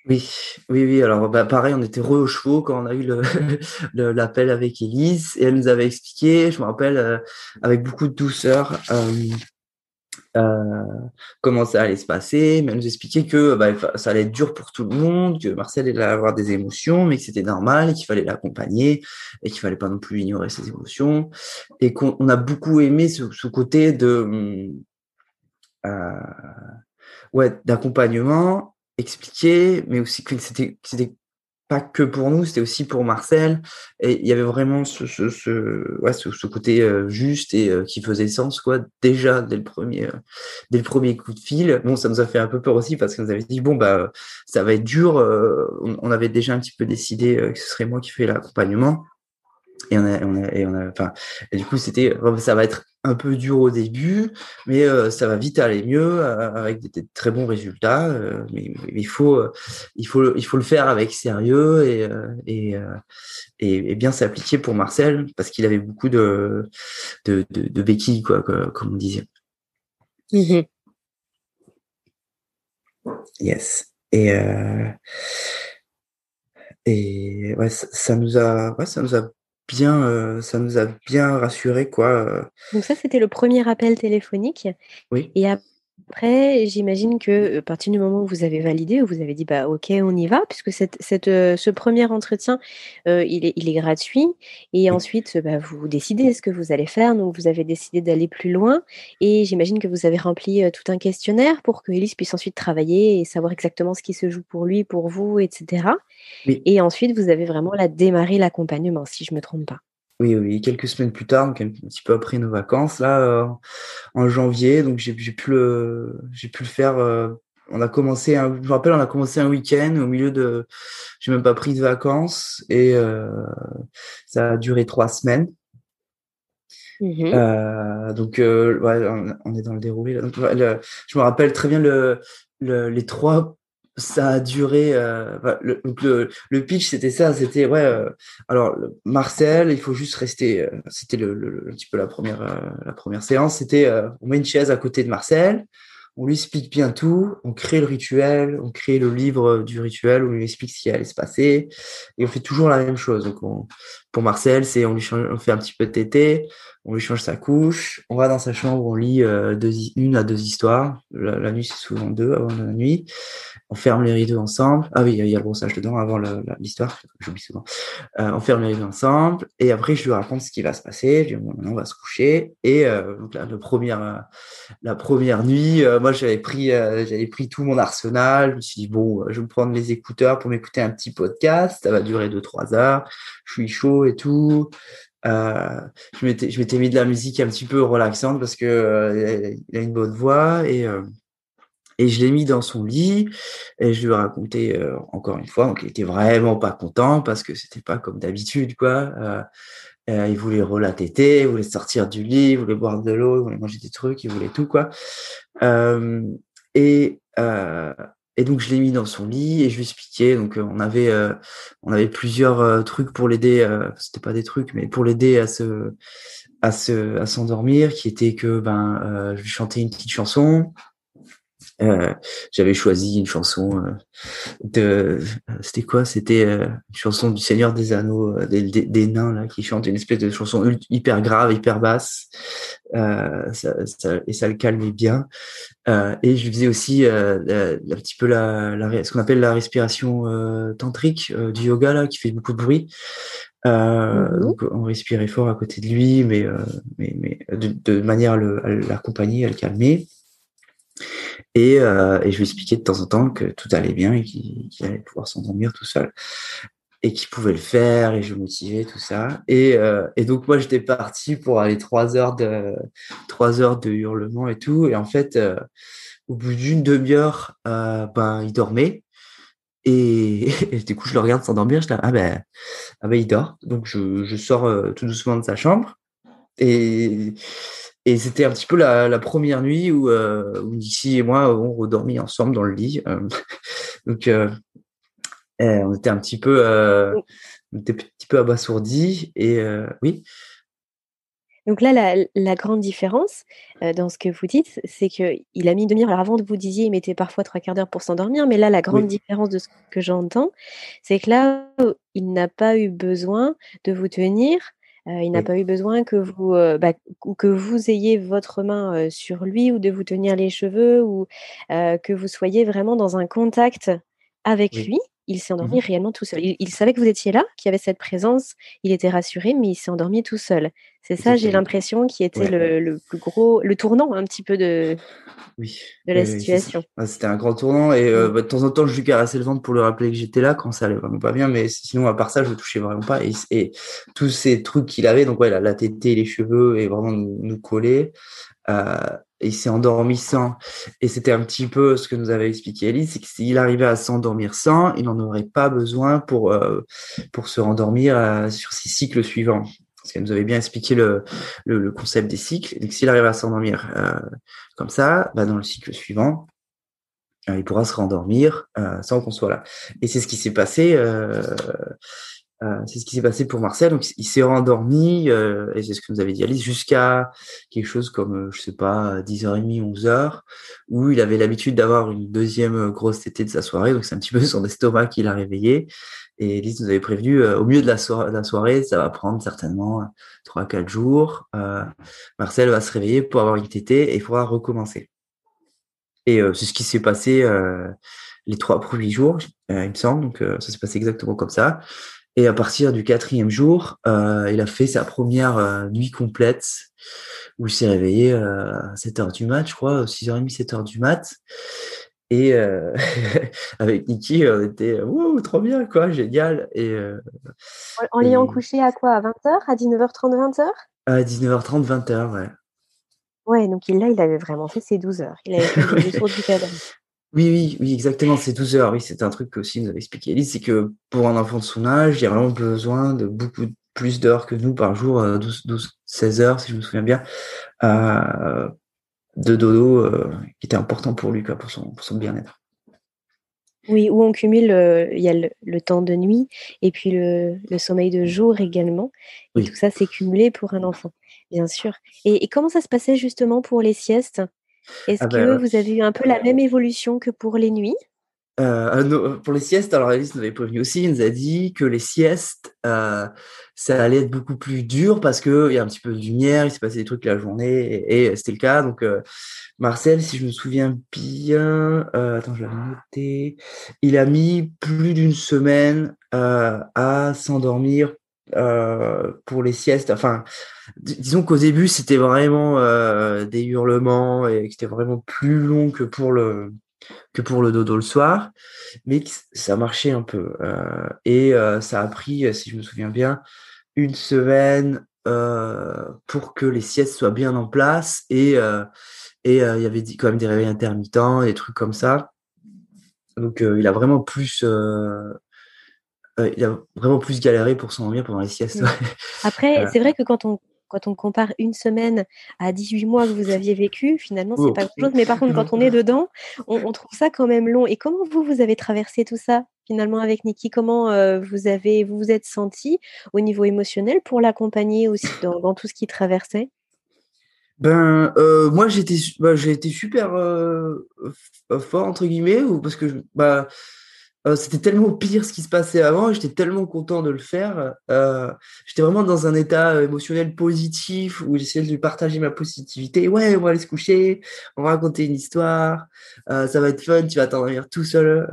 Speaker 2: Oui, oui, oui, alors, bah, pareil, on était re aux chevaux quand on a eu le l'appel avec Élise et elle nous avait expliqué, je me rappelle, avec beaucoup de douceur, euh, comment ça allait se passer, mais elle nous expliquait que bah, ça allait être dur pour tout le monde, que Marcel allait avoir des émotions, mais que c'était normal, qu'il fallait l'accompagner et qu'il fallait pas non plus ignorer ses émotions, et qu'on a beaucoup aimé ce, côté de euh, ouais d'accompagnement expliqué, mais aussi que c'était pas que pour nous, c'était aussi pour Marcel. Et il y avait vraiment ce, ce, ce, ouais, ce, ce côté euh, juste et euh, qui faisait sens, quoi, déjà dès le premier, euh, dès le premier coup de fil. Bon, ça nous a fait un peu peur aussi parce qu'on nous avait dit, bon, bah, ça va être dur. On, on, avait déjà un petit peu décidé que ce serait moi qui ferais l'accompagnement. Et on a, on a, et on a, enfin, et du coup, c'était, ça va être un peu dur au début, mais euh, ça va vite aller mieux euh, avec des, très bons résultats. Euh, mais, il faut, il faut, il faut le faire avec sérieux et et, et, bien s'appliquer pour Marcel parce qu'il avait beaucoup de de, de, de béquilles quoi, comme on disait. Mmh yes. Et et ouais, ça, ça, nous a, ouais, ça nous a bien, euh, ça nous a bien rassuré quoi. Euh.
Speaker 1: Donc ça, c'était le premier appel téléphonique.
Speaker 2: Oui.
Speaker 1: Et après, j'imagine que à partir du moment où vous avez validé, où vous avez dit bah ok, on y va, puisque cette, cette ce premier entretien, il est il est gratuit. Et ensuite, bah, vous décidez ce que vous allez faire. Donc vous avez décidé d'aller plus loin. Et j'imagine que vous avez rempli tout un questionnaire pour que Elise puisse ensuite travailler et savoir exactement ce qui se joue pour lui, pour vous, etc. Et ensuite, vous avez vraiment la démarré l'accompagnement, si je me trompe pas.
Speaker 2: Oui, oui, quelques semaines plus tard, donc un petit peu après nos vacances, là, euh, en janvier, donc j'ai pu le, j'ai pu le faire. Euh, on a commencé, un, je me rappelle, on a commencé un week-end au milieu de, j'ai même pas pris de vacances et euh, ça a duré trois semaines. Mmh donc, ouais, on, est dans le déroulé. Donc, je me rappelle très bien le, le les trois ça a duré. Euh, le, le, le, pitch, c'était ça. C'était ouais. Euh, alors Marcel, il faut juste rester. Euh, c'était le, le, un petit peu la première la première séance. C'était on met une chaise à côté de Marcel. On lui explique bien tout. On crée le rituel. On crée le livre du rituel. On lui explique ce qui allait se passer. Et on fait toujours la même chose. Donc on, pour Marcel, c'est on lui change, on fait un petit peu de tété on lui change sa couche, on va dans sa chambre, on lit euh, deux, une à deux histoires. La, nuit, c'est souvent deux avant la nuit. On ferme les rideaux ensemble. Ah oui, il y a le brossage dedans avant l'histoire, j'oublie souvent. Euh, on ferme les rideaux ensemble et après, je lui raconte ce qui va se passer. Je dis, bon, on va se coucher. Et euh, donc, la, première, la première nuit, moi, j'avais pris, j'avais pris tout mon arsenal. Je me suis dit, bon, je vais prendre les écouteurs pour m'écouter un petit podcast. Ça va durer deux, trois heures. Je suis chaud et tout. m'étais je m'étais mis de la musique un petit peu relaxante parce que il a une bonne voix et et je l'ai mis dans son lit et je lui ai raconté encore une fois donc il était vraiment pas content parce que c'était pas comme d'habitude quoi euh, il voulait relater, il voulait sortir du lit, il voulait boire de l'eau, il voulait manger des trucs, il voulait tout quoi. Euh, et euh, et donc je l'ai mis dans son lit et je lui expliquais. Donc on avait euh, on avait plusieurs euh, trucs pour l'aider. Euh, C'était pas des trucs, mais pour l'aider à se à se à s'endormir, qui était que ben je lui chantais une petite chanson. Euh, j'avais choisi une chanson euh, de c'était quoi? C'était euh, une chanson du Seigneur des Anneaux des, des, nains là qui chantent une espèce de chanson hyper grave hyper basse. Ça, ça, et ça le calmait bien. Et je faisais aussi un petit peu la, la ce qu'on appelle la respiration tantrique du yoga là qui fait beaucoup de bruit. Mmh donc on respirait fort à côté de lui, mais mais, mais de, de manière à l'accompagner, à le calmer. Et, euh, et, je lui expliquais de temps en temps que tout allait bien et qu'il allait pouvoir s'endormir tout seul et qu'il pouvait le faire et je le motivais tout ça. Et, euh, et donc moi j'étais parti pour aller trois heures de trois heures de hurlement et tout. Et en fait euh, au bout d'une demi-heure ben il dormait. Et, et, du coup je le regarde s'endormir. Je dis ah ben ah ben il dort. Donc je, je sors tout doucement de sa chambre. Et et c'était un petit peu la, la première nuit où, euh, où et moi on redormi ensemble dans le lit. Euh, donc euh, eh, on était un petit peu, euh, on était un petit peu abasourdis et euh, oui.
Speaker 1: Donc là, la, la grande différence euh, dans ce que vous dites, c'est qu'il a mis demi-heure. Alors avant, vous disiez, il mettait parfois trois quarts d'heure pour s'endormir, mais là, la grande oui. différence de ce que j'entends, c'est que là, il n'a pas eu besoin de vous tenir euh, il n'a oui. pas eu besoin que vous, euh, bah, que vous ayez votre main euh, sur lui ou de vous tenir les cheveux ou que vous soyez vraiment dans un contact avec oui. lui. Il s'est endormi mmh. réellement tout seul. Il, il, savait que vous étiez là, qu'il y avait cette présence. Il était rassuré, mais il s'est endormi tout seul. C'est ça, j'ai l'impression, qui était ouais. le, le, plus gros, le tournant un petit peu de,
Speaker 2: oui.
Speaker 1: de la situation.
Speaker 2: Ah, c'était un grand tournant et euh, bah, de temps en temps, je lui caressais le ventre pour lui rappeler que j'étais là quand ça allait vraiment pas bien, mais sinon, à part ça, je le touchais vraiment pas. Et, et tous ces trucs qu'il avait, donc ouais, la, la tétée, les cheveux, et vraiment nous, nous coller. Euh, il s'est endormi sans. Et c'était un petit peu ce que nous avait expliqué Elise, c'est que s'il arrivait à s'endormir sans, il n'en aurait pas besoin pour, euh, pour se rendormir euh, sur ses cycles suivants. Parce qu'elle nous avait bien expliqué le, le, concept des cycles. Donc s'il arrive à s'endormir euh, comme ça, bah, dans le cycle suivant, il pourra se rendormir sans qu'on soit là. Et c'est ce qui s'est passé euh, c'est ce qui s'est passé pour Marcel. Donc, il s'est rendormi, euh, et c'est ce que nous avait dit Alice, jusqu'à quelque chose comme, euh, je sais pas, 10h30, 11h, où il avait l'habitude d'avoir une deuxième grosse tétée de sa soirée. Donc, c'est un petit peu son estomac qui l'a réveillé. Et Alice nous avait prévenu, au milieu de la, so la, soirée, ça va prendre certainement 3-4 jours. Marcel va se réveiller pour avoir une tétée et il faudra recommencer. Et c'est ce qui s'est passé les trois premiers jours, il me semble. Donc, ça s'est passé exactement comme ça. Et à partir du quatrième jour, euh, il a fait sa première euh, nuit complète où il s'est réveillé euh, à 7 heures du mat, je crois, 6h30, 7 heures du mat. Et avec Niki, on était ouh, trop bien, quoi, génial. Et,
Speaker 1: en l'ayant couché à quoi À 20h À 19h30, 20h
Speaker 2: À 19h30, 20h, ouais.
Speaker 1: Ouais, donc là, il avait vraiment fait ses 12 heures. Il avait fait le tour du cadre.
Speaker 2: Oui, oui, oui, exactement, c'est 12 heures. Oui, c'est un truc que aussi nous avait expliqué Elise, c'est que pour un enfant de son âge, il y a vraiment besoin de beaucoup plus d'heures que nous par jour, 12, 12, 16 heures, si je me souviens bien, euh, de dodo euh, qui était important pour lui, quoi, pour son, pour son bien-être.
Speaker 1: Oui, où on cumule, euh, il y a le, le, temps de nuit et puis le, le sommeil de jour également. Et oui. tout ça, c'est cumulé pour un enfant, bien sûr. Et, et comment ça se passait justement pour les siestes? Est-ce ah ben, que vous avez eu un peu la même évolution que pour les nuits?
Speaker 2: Euh, no, pour les siestes, alors Alice nous avait prévenu aussi, il nous a dit que les siestes, euh, ça allait être beaucoup plus dur parce qu'il y a un petit peu de lumière, il s'est passé des trucs la journée et, et c'était le cas. Donc euh, Marcel, si je me souviens bien, euh, attends, je l'avais noté, il a mis plus d'une semaine euh, à s'endormir euh, pour les siestes. Enfin, disons qu'au début, c'était vraiment euh, des hurlements et que c'était vraiment plus long que pour le que pour le dodo le soir, mais ça marchait un peu. Euh, et euh, ça a pris, si je me souviens bien, une semaine pour que les siestes soient bien en place et et il y avait quand même des réveils intermittents, des trucs comme ça. Donc il a vraiment plus il a vraiment plus galéré pour s'endormir pendant les siestes. Mmh.
Speaker 1: Après, c'est vrai que quand on quand on compare une semaine à 18 mois que vous aviez vécu, finalement, c'est oh. pas grand-chose. Mais par contre, quand on est dedans, on, trouve ça quand même long. Et comment vous, vous avez traversé tout ça finalement avec Niki Comment euh, vous avez vous, vous êtes senti au niveau émotionnel pour l'accompagner aussi dans, tout ce qui traversait?
Speaker 2: Ben, euh, moi j'étais, bah, j'ai été super euh, fort entre guillemets, ou parce que bah, euh, c'était tellement pire ce qui se passait avant, j'étais tellement content de le faire. Euh, j'étais vraiment dans un état émotionnel positif où j'essayais de partager ma positivité. Ouais, on va aller se coucher, on va raconter une histoire, euh, ça va être fun, tu vas t'endormir tout seul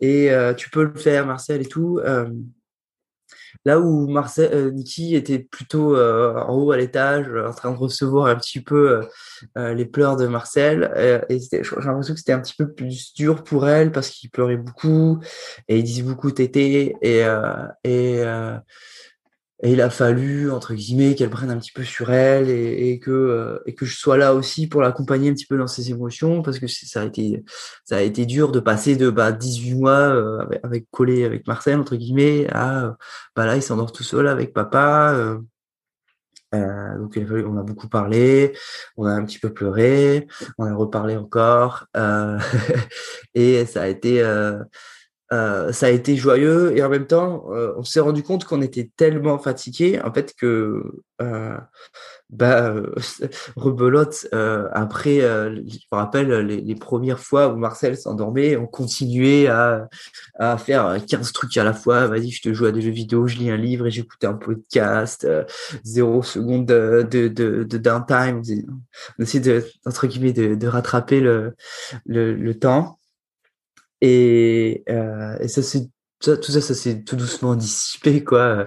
Speaker 2: et tu peux le faire, Marcel et tout. Là où Marcel, euh, Niki était plutôt euh, en haut à l'étage, euh, en train de recevoir un petit peu les pleurs de Marcel. et j'ai l'impression que c'était un petit peu plus dur pour elle parce qu'il pleurait beaucoup et il disait beaucoup tété et et et il a fallu entre guillemets qu'elle prenne un petit peu sur elle et, que euh, et que je sois là aussi pour l'accompagner un petit peu dans ses émotions parce que ça a été ça a été dur de passer de bah 18 mois euh, avec, avec collé avec Marcel entre guillemets à bah là il s'endort tout seul avec papa euh, euh donc on a beaucoup parlé, on a un petit peu pleuré, on a reparlé encore, euh, et ça a été, euh, euh, ça a été joyeux et en même temps, euh, on s'est rendu compte qu'on était tellement fatigué en fait que euh, bah rebelote après je me rappelle les, les, premières fois où Marcel s'endormait on continuait à, à faire 15 trucs à la fois. Vas-y je te joue à des jeux vidéo je lis un livre et j'écoutais un podcast zéro seconde de, de, de, de downtime. On essaie de entre guillemets de, de rattraper le, le, le temps et, euh, et ça c'est tout ça, ça s'est tout doucement dissipé quoi.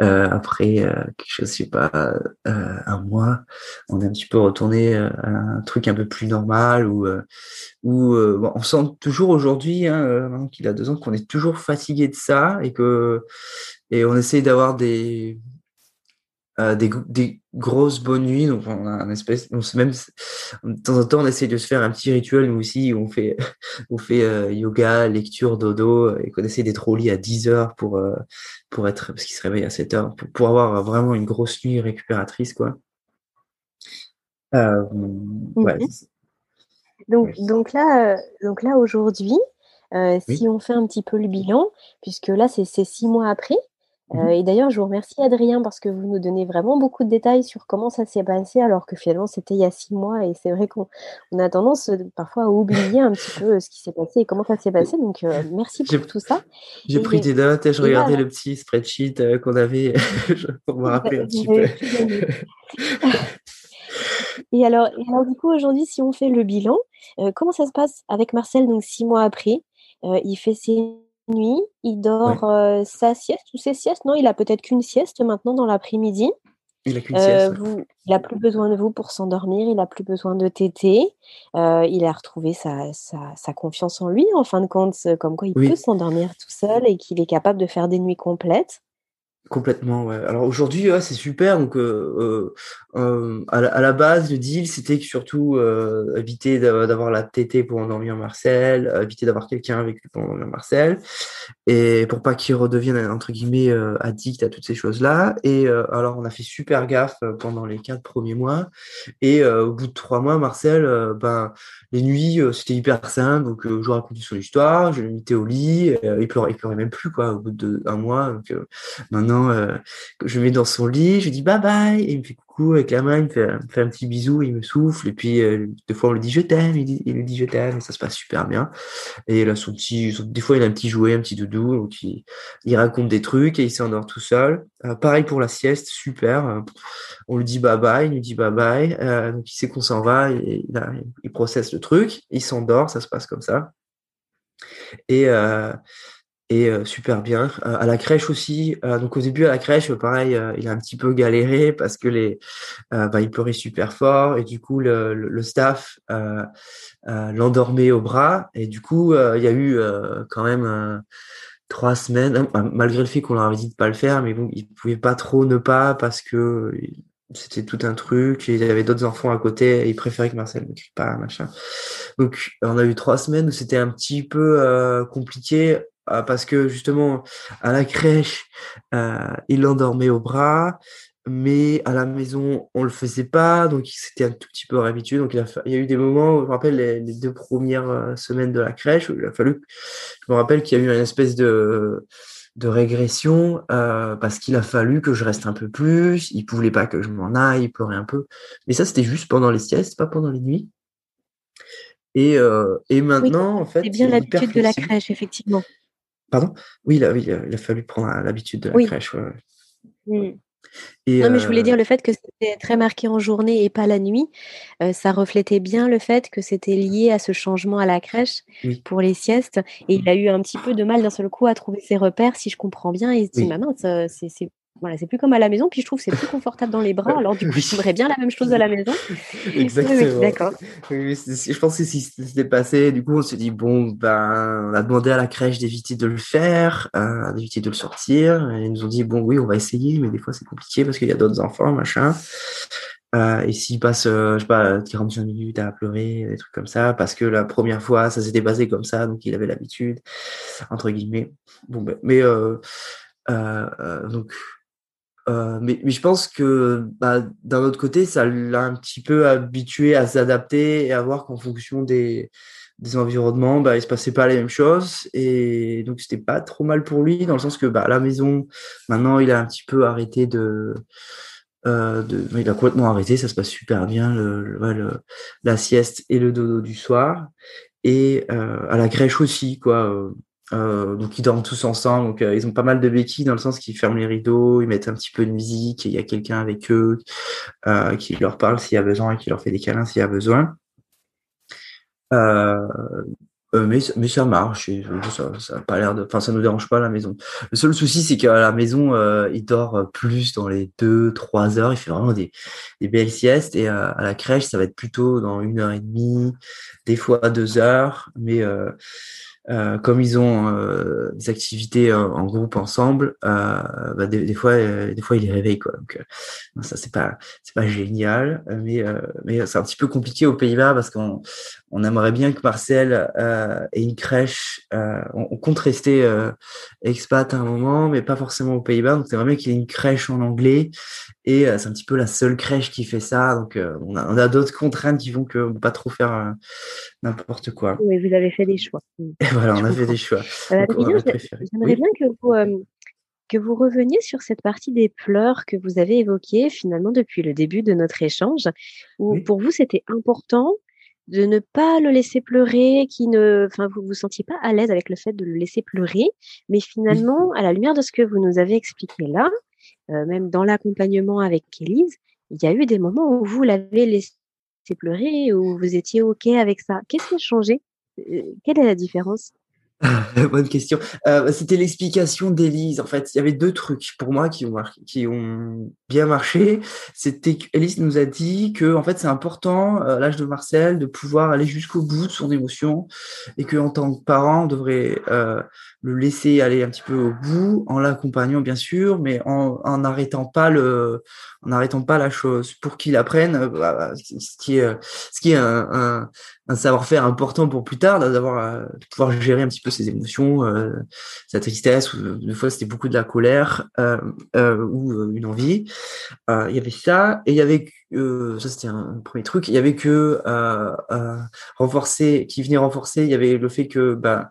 Speaker 2: Euh, après euh, quelque chose, je sais pas, euh, un mois, on est un petit peu retourné euh, à un truc un peu plus normal où où bon, on sent toujours aujourd'hui, hein, qu'il a deux ans, qu'on est toujours fatigué de ça et que et on essaye d'avoir des euh, des, des, grosses bonnes nuits. Donc, on a un espèce, on se même, de temps en temps, on essaie de se faire un petit rituel, nous aussi, où on fait, on fait euh, yoga, lecture, dodo, et qu'on essaie d'être au lit à 10 heures pour, euh, pour être, parce qu'il se réveille à 7 heures, pour, pour, avoir vraiment une grosse nuit récupératrice, quoi.
Speaker 1: ouais. Mhm. Donc, donc là, donc là aujourd'hui, si on fait un petit peu le bilan, puisque là, c'est six mois après, euh, et d'ailleurs, je vous remercie Adrien parce que vous nous donnez vraiment beaucoup de détails sur comment ça s'est passé alors que finalement c'était il y a six mois et c'est vrai qu'on a tendance euh, parfois à oublier un petit peu euh, ce qui s'est passé et comment ça s'est passé. Donc merci pour tout ça.
Speaker 2: J'ai pris des notes et je regardais le petit spreadsheet qu'on avait pour me rappeler un petit peu.
Speaker 1: et, alors, et alors, du coup aujourd'hui, si on fait le bilan, comment ça se passe avec Marcel donc six mois après Il fait ses nuit, il dort euh, sa sieste ou ses siestes. Non, il a peut-être qu'une sieste maintenant dans l'après-midi.
Speaker 2: Il a qu'une sieste.
Speaker 1: Euh, il a plus besoin de vous pour s'endormir, il a plus besoin de téter. Euh, il a retrouvé sa, sa, confiance en lui, en fin de compte, comme quoi il peut s'endormir tout seul et qu'il est capable de faire des nuits complètes.
Speaker 2: Complètement, ouais. Alors aujourd'hui, c'est super. Donc, euh, euh, euh, à, la, à, la, base, le deal, c'était surtout éviter d'avoir la tétée pour endormir Marcel, éviter d'avoir quelqu'un avec lui pour endormir Marcel, et pour pas qu'il redevienne entre guillemets addict à toutes ces choses-là. Et alors, on a fait super gaffe pendant les quatre premiers mois. Et au bout de trois mois, Marcel, ben les nuits, c'était hyper simple. Donc, je racontais son histoire, je le mettais au lit, il pleurait, il pleurait même plus quoi. Au bout d'un mois, donc maintenant euh, je mets dans son lit, je dis bye bye, il me fait coucou avec la main, il me fait, un petit bisou, il me souffle, et puis euh, deux fois on lui dit je t'aime, il, il, lui dit je t'aime, ça se passe super bien. Et là, son petit, des fois il a un petit jouet, un petit doudou, donc il, raconte des trucs et il s'endort tout seul. Euh, pareil pour la sieste, super. on lui dit bye bye, il lui dit bye bye, donc il sait qu'on s'en va, il, il processe le truc, il s'endort, ça se passe comme ça. Et et euh, super bien. Euh, à la crèche aussi. Euh, donc au début à la crèche, pareil, il a un petit peu galéré parce que les, bah, il pleurait super fort et du coup le, le, staff l'endormait au bras et du coup il y a eu quand même trois semaines, malgré le fait qu'on leur avait dit de pas le faire, mais bon, ils pouvaient pas trop ne pas parce que c'était tout un truc, il y avait d'autres enfants à côté, et ils préféraient que Marcel ne crie pas, machin. Donc, on a eu trois semaines où c'était un petit peu euh, compliqué euh, parce que justement, à la crèche, euh, il l'endormait au bras, mais à la maison, on le faisait pas, donc il s'était un tout petit peu réhabitué. Donc, il, a, il y a eu des moments, je me rappelle les, les deux premières semaines de la crèche, où il a fallu, je me rappelle qu'il y a eu une espèce de de régression euh, parce qu'il a fallu que je reste un peu plus. Il voulait pas que je m'en aille, il pleurait un peu. Mais ça, c'était juste pendant les siestes, pas pendant les nuits. Et, euh, et maintenant, en fait.
Speaker 1: C'est bien l'habitude de la crèche, effectivement.
Speaker 2: Pardon? Oui il, a, il a fallu prendre l'habitude de la crèche. Ouais.
Speaker 1: Mmh non, mais je voulais dire le fait que c'était très marqué en journée et pas la nuit. ça reflétait bien le fait que c'était lié à ce changement à la crèche pour les siestes. Et il a eu un petit peu de mal d'un seul coup à trouver ses repères, si je comprends bien. Il se dit, maman, c'est voilà, c'est plus comme à la maison, puis je trouve que c'est plus confortable dans les bras. Alors, du coup, j'aimerais bien la même chose à la maison.
Speaker 2: Exactement. D'accord. je pense que si c'était passé, du coup, on se dit, bon, ben, on a demandé à la crèche d'éviter de le faire, euh, d'éviter de le sortir. Et ils nous ont dit, bon, oui, on va essayer, mais des fois, c'est compliqué parce qu'il y a d'autres enfants, machin. Euh, et s'il passe, euh, je sais pas, 45 minutes à pleurer, des trucs comme ça, parce que la première fois, ça s'était passé comme ça, donc il avait l'habitude, entre guillemets. Bon, ben, mais euh, donc euh, mais, je pense que bah, d'un autre côté, ça l'a un petit peu habitué à s'adapter et à voir qu'en fonction des, environnements, bah, il se passait pas les mêmes choses. Et donc, c'était pas trop mal pour lui, dans le sens que bah, à la maison, maintenant, il a un petit peu arrêté de. Euh, il a complètement arrêté, ça se passe super bien, le, la sieste et le dodo du soir. Et euh, à la crèche aussi, quoi. Euh, donc ils dorment tous ensemble, donc euh, ils ont pas mal de béquilles dans le sens qu'ils ferment les rideaux, ils mettent un petit peu de musique, il y a quelqu'un avec eux euh, qui leur parle s'il y a besoin et qui leur fait des câlins s'il y a besoin. mais, mais ça marche, ça, ça a pas l'air de, enfin ça nous dérange pas à la maison. Le seul souci c'est qu'à la maison il dort plus dans les deux trois heures, il fait vraiment des, des belles siestes et à la crèche ça va être plutôt dans une heure et demie, des fois deux heures, mais euh, comme ils ont euh, des activités euh, en groupe ensemble, bah, des, des, fois, des fois, ils les réveillent quoi. Donc ça c'est pas c'est pas génial, mais mais c'est un petit peu compliqué aux Pays-Bas parce qu'on on aimerait bien que Marcel ait une crèche. on, compte rester expat à un moment, mais pas forcément aux Pays-Bas. Donc c'est vraiment qu'il ait une crèche en anglais et c'est un petit peu la seule crèche qui fait ça. Donc on a, on a d'autres contraintes qui font que peut pas trop faire n'importe quoi.
Speaker 1: Oui, vous avez fait des choix.
Speaker 2: voilà, on a fait des choix. Euh,
Speaker 1: j'aimerais bien que vous, euh, que vous reveniez sur cette partie des pleurs que vous avez évoquée finalement depuis le début de notre échange, où pour vous c'était important de ne pas le laisser pleurer, qui ne, enfin, vous vous sentiez pas à l'aise avec le fait de le laisser pleurer, mais finalement, à la lumière de ce que vous nous avez expliqué là, euh, même dans l'accompagnement avec Élise, il y a eu des moments où vous l'avez laissé pleurer, ou vous étiez ok avec ça. Qu'est-ce qui a changé? Quelle est la différence?
Speaker 2: Bonne question. Euh, c'était l'explication d'Élise. En fait, il y avait deux trucs pour moi qui ont, qui ont bien marché. C'était qu'Élise nous a dit que en fait c'est important euh, à l'âge de Marcel de pouvoir aller jusqu'au bout de son émotion et que en tant que parent on devrait euh, le laisser aller un petit peu au bout en l'accompagnant bien sûr, mais en n'arrêtant pas le en n'arrêtant pas la chose pour qu'il apprenne bah, ce qui est ce qui est un, un, un savoir-faire important pour plus tard d'avoir de pouvoir gérer un petit peu ses émotions, sa tristesse. Ou, des fois c'était beaucoup de la colère ou une envie. Euh, il y avait ça, et il y avait, euh, ça c'était un, premier truc, il y avait que euh, renforcer, qui venait renforcer, il y avait le fait que bah,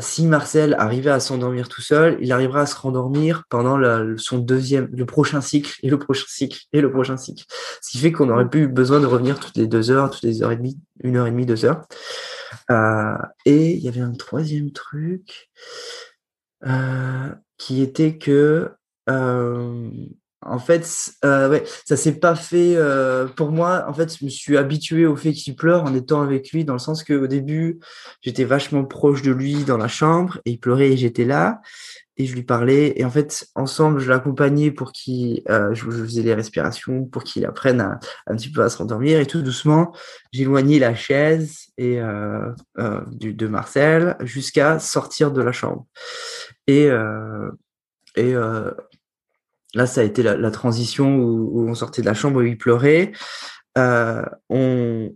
Speaker 2: si Marcel arrivait à s'endormir tout seul, il arrivera à se rendormir pendant son deuxième, le prochain cycle, et le prochain cycle, et le prochain cycle. Ce qui fait qu'on n'aurait plus besoin de revenir toutes les deux heures, toutes les heures et demie, une heure et demie, deux heures. et il y avait un troisième truc qui était que En fait, euh, ouais, ça s'est pas fait euh, pour moi. En fait, je me suis habitué au fait qu'il pleure en étant avec lui, dans le sens qu'au début, j'étais vachement proche de lui dans la chambre et il pleurait et j'étais là et je lui parlais. Et en fait, ensemble, je l'accompagnais pour qu'il, euh, je, faisais les respirations pour qu'il apprenne à, un petit peu à se rendormir et tout doucement, j'éloignais la chaise et euh, euh, du, de Marcel jusqu'à sortir de la chambre. Et et là, ça a été la, transition où, on sortait de la chambre où il pleurait. Euh, on,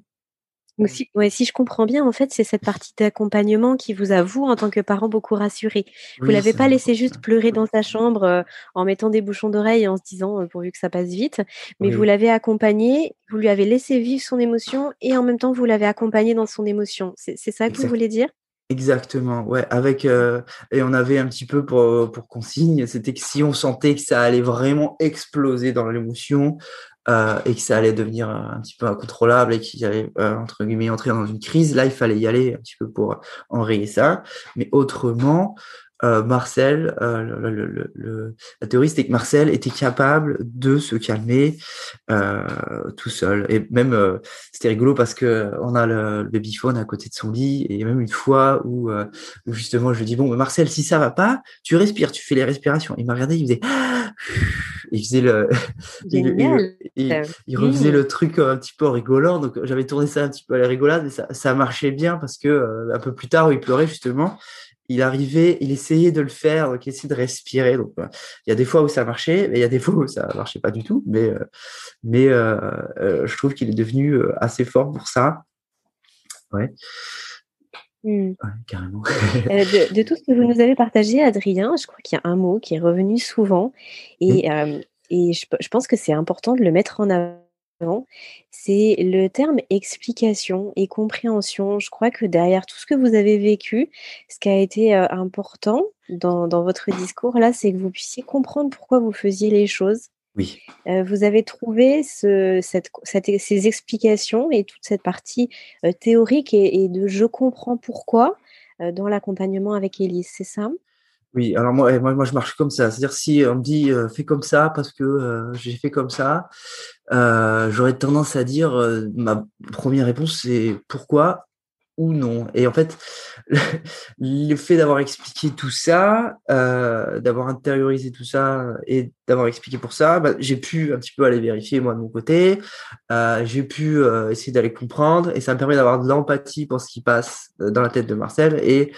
Speaker 1: si, ouais, si je comprends bien, en fait, c'est cette partie d'accompagnement qui vous a, vous, en tant que parent, beaucoup rassuré. Vous ne l'avez pas laissé juste pleurer dans sa chambre euh, en mettant des bouchons d'oreille et en se disant, euh, pourvu que ça passe vite, mais vous l'avez accompagné, vous lui avez laissé vivre son émotion et en même temps, vous l'avez accompagné dans son émotion. C'est ça que vous voulez dire?
Speaker 2: Exactement, ouais. Avec euh, et on avait un petit peu pour, pour consigne, c'était que si on sentait que ça allait vraiment exploser dans l'émotion euh, et que ça allait devenir un petit peu incontrôlable et qu'il allait euh, entre guillemets entrer dans une crise, là il fallait y aller un petit peu pour enrayer ça. Mais autrement, euh, Marcel, euh, le, le, la théorie c'était que Marcel était capable de se calmer euh, tout seul. Et même c'était rigolo parce que on a le, babyphone à côté de son lit et même une fois où, où justement je lui dis bon Marcel si ça va pas, tu respires, tu fais les respirations. Il m'a regardé, il faisait il faisait le il, il, refaisait le truc un petit peu rigolant. Donc j'avais tourné ça un petit peu à la rigolade, mais ça, ça marchait bien parce que un peu plus tard où il pleurait justement il arrivait, il essayait de le faire, donc il essayait de respirer. Donc, il y a des fois où ça marchait, mais il y a des fois où ça marchait pas du tout. Mais, euh, mais euh, euh, je trouve qu'il est devenu assez fort pour ça. Ouais.
Speaker 1: Mmh. carrément. de, tout ce que vous nous avez partagé, Adrien, je crois qu'il y a un mot qui est revenu souvent et, mmh. et je, je, pense que c'est important de le mettre en avant c'est le terme explication et compréhension. Je crois que derrière tout ce que vous avez vécu, ce qui a été important dans, votre discours là, c'est que vous puissiez comprendre pourquoi vous faisiez les choses.
Speaker 2: Oui.
Speaker 1: vous avez trouvé ce, cette, ces explications et toute cette partie théorique et, de je comprends pourquoi dans l'accompagnement avec Elise, c'est ça?
Speaker 2: Oui, alors moi, moi, moi, je marche comme ça. C'est-à-dire, si on me dit fais comme ça parce que j'ai fait comme ça, euh, j'aurais tendance à dire, euh, ma première réponse, c'est pourquoi? ou non. Et en fait, le fait d'avoir expliqué tout ça, euh, d'avoir intériorisé tout ça et d'avoir expliqué pour ça, bah, j'ai pu un petit peu aller vérifier moi de mon côté. Euh, j'ai pu euh, essayer d'aller comprendre et ça me permet d'avoir de l'empathie pour ce qui passe dans la tête de Marcel et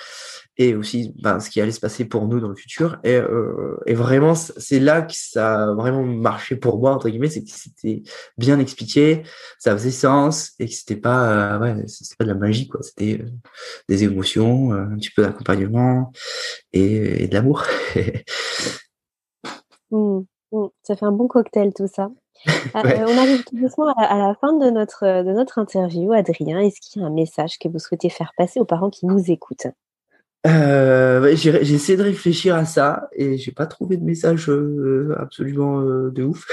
Speaker 2: et aussi ben, ce qui allait se passer pour nous dans le futur. Et, euh, et vraiment, c'est là que ça a vraiment marché pour moi, entre guillemets, c'est que c'était bien expliqué, ça faisait sens, et que c'était pas, euh, ouais, c'était pas de la magie, quoi. C'était euh, des émotions, un petit peu d'accompagnement et, et, de l'amour.
Speaker 1: Mmh, mmh. ça fait un bon cocktail, tout ça. on arrive tout doucement à, à, la fin de notre, de notre interview. Adrien, est-ce qu'il y a un message que vous souhaitez faire passer aux parents qui nous écoutent?
Speaker 2: Euh, j'ai essayé de réfléchir à ça et j'ai pas trouvé de message euh, absolument euh, de ouf.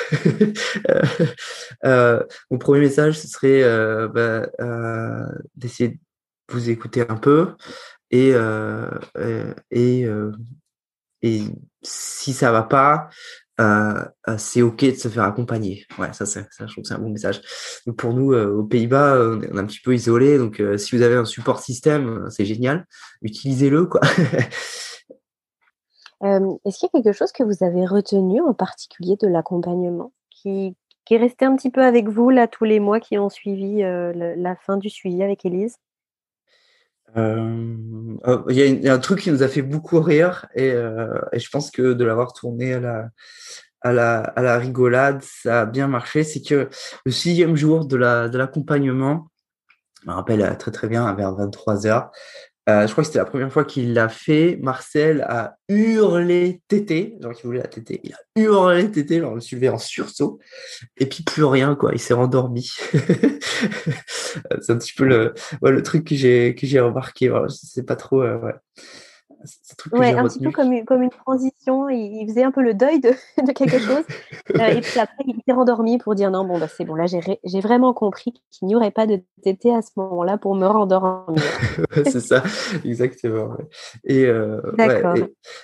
Speaker 2: mon premier message, ce serait bah, d'essayer de vous écouter un peu et et et si ça va pas, euh, euh, c'est ok de se faire accompagner. Ouais, ça, ça, je trouve c'est un bon message. Pour nous, euh, aux Pays-Bas, on est un petit peu isolé. Donc si vous avez un support système, c'est génial. Utilisez-le, quoi.
Speaker 1: Est-ce qu'il y a quelque chose que vous avez retenu en particulier de l'accompagnement qui, qui, est resté un petit peu avec vous là tous les mois qui ont suivi la fin du suivi avec Elise
Speaker 2: oh, Il y, a un truc qui nous a fait beaucoup rire et, et je pense que de l'avoir tourné à la, à la, rigolade, ça a bien marché. C'est que le sixième jour de l'accompagnement, je me rappelle très très bien, vers 23 heures, euh, je crois que c'était la première fois qu'il l'a fait. Marcel a hurlé tété, genre qu'il voulait la tété. Il a hurlé tété, genre je me suis en sursaut. Et puis plus rien, quoi. Il s'est rendormi. c'est un petit peu le, ouais, le truc que j'ai remarqué. Voilà, c'est pas trop. Euh, ouais.
Speaker 3: Ouais, un petit peu comme une, comme une transition. Il, faisait un peu le deuil de, de quelque chose. Euh, et puis après, il s'est rendormi pour dire non, bon, bah, c'est bon, là, j'ai vraiment compris qu'il n'y aurait pas de tété à ce moment-là pour me rendormir.
Speaker 2: c'est ça, exactement. Et, euh,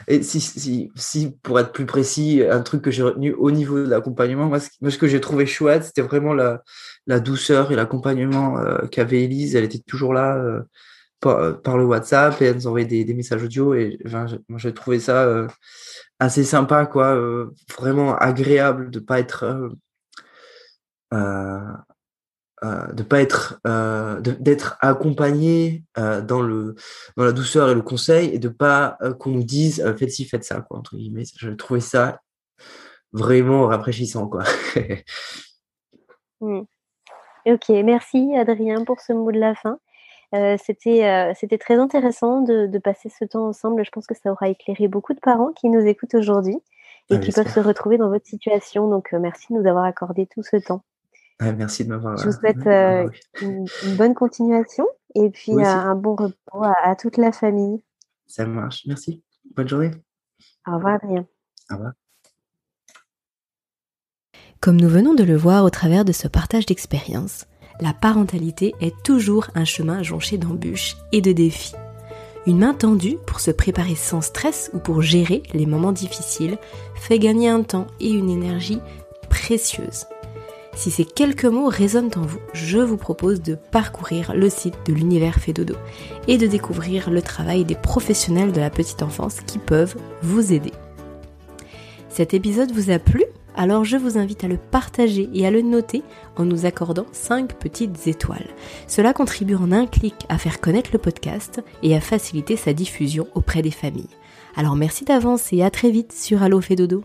Speaker 2: et, si, si, si, pour être plus précis, un truc que j'ai retenu au niveau de l'accompagnement, moi, ce, que j'ai trouvé chouette, c'était vraiment la, la douceur et l'accompagnement euh, qu'avait Elise. Elle était toujours là. Euh, par, le WhatsApp et elle nous envoyait des, messages audio et enfin, j'ai trouvé ça euh, assez sympa quoi euh, vraiment agréable de pas être de pas être d'être accompagné dans le dans la douceur et le conseil et de pas qu'on nous dise faites ci faites ça quoi entre guillemets. Je trouvais ça vraiment rafraîchissant quoi.
Speaker 3: Mmh. ok merci Adrien pour ce mot de la fin euh, euh, c'était, très intéressant de, passer ce temps ensemble. Je pense que ça aura éclairé beaucoup de parents qui nous écoutent aujourd'hui et ah, qui peuvent se retrouver dans votre situation. Donc, euh, merci de nous avoir accordé tout ce temps.
Speaker 2: Ah, merci de m'avoir.
Speaker 3: Je vous souhaite une, bonne continuation et puis un bon repos à, toute la famille.
Speaker 2: Ça marche. Merci. Bonne journée.
Speaker 3: Au revoir, Adrien.
Speaker 2: Au revoir.
Speaker 1: Comme nous venons de le voir au travers de ce partage d'expérience, la parentalité est toujours un chemin jonché d'embûches et de défis. Une main tendue pour se préparer sans stress ou pour gérer les moments difficiles fait gagner un temps et une énergie précieuse. Si ces quelques mots résonnent en vous, je vous propose de parcourir le site de l'univers Fédodo et de découvrir le travail des professionnels de la petite enfance qui peuvent vous aider. Cet épisode vous a plu? Alors je vous invite à le partager et à le noter en nous accordant 5 petites étoiles. Cela contribue en un clic à faire connaître le podcast et à faciliter sa diffusion auprès des familles. Alors merci d'avance et à très vite sur Allo Dodo.